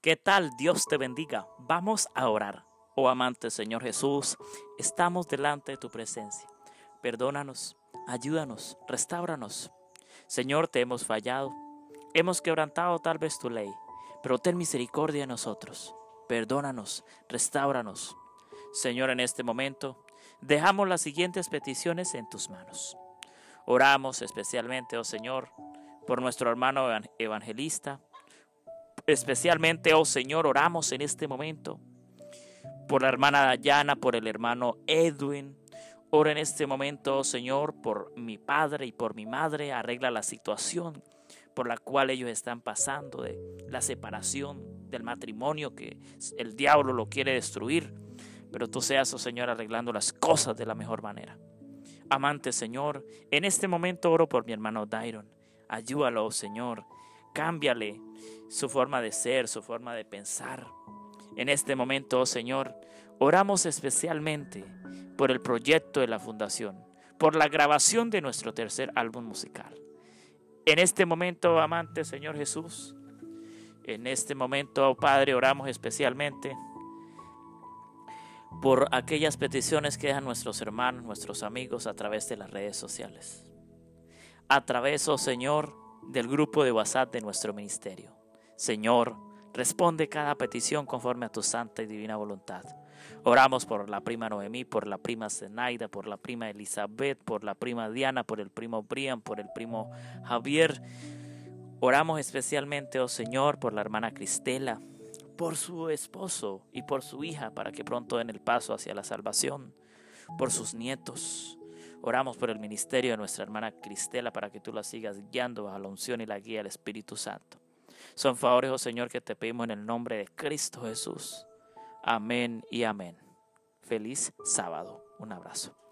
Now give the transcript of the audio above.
¿Qué tal? Dios te bendiga. Vamos a orar. Oh amante Señor Jesús, estamos delante de tu presencia. Perdónanos, ayúdanos, restauranos. Señor, te hemos fallado. Hemos quebrantado tal vez tu ley, pero ten misericordia de nosotros. Perdónanos, restauranos. Señor, en este momento dejamos las siguientes peticiones en tus manos. Oramos especialmente, oh Señor, por nuestro hermano evangelista, Especialmente, oh Señor, oramos en este momento por la hermana Dayana, por el hermano Edwin. Ora en este momento, oh Señor, por mi padre y por mi madre. Arregla la situación por la cual ellos están pasando, de la separación del matrimonio que el diablo lo quiere destruir. Pero tú seas, oh Señor, arreglando las cosas de la mejor manera. Amante Señor, en este momento oro por mi hermano Dairon. Ayúdalo, oh Señor. Cámbiale su forma de ser, su forma de pensar. En este momento, oh Señor, oramos especialmente por el proyecto de la Fundación, por la grabación de nuestro tercer álbum musical. En este momento, amante Señor Jesús, en este momento, oh Padre, oramos especialmente por aquellas peticiones que dejan nuestros hermanos, nuestros amigos a través de las redes sociales. A través, oh Señor, del grupo de WhatsApp de nuestro ministerio. Señor, responde cada petición conforme a tu santa y divina voluntad. Oramos por la prima Noemí, por la prima Zenaida, por la prima Elizabeth, por la prima Diana, por el primo Brian, por el primo Javier. Oramos especialmente, oh Señor, por la hermana Cristela, por su esposo y por su hija, para que pronto den el paso hacia la salvación, por sus nietos, Oramos por el ministerio de nuestra hermana Cristela para que tú la sigas guiando a la unción y la guía del Espíritu Santo. Son favores, oh Señor, que te pedimos en el nombre de Cristo Jesús. Amén y amén. Feliz sábado. Un abrazo.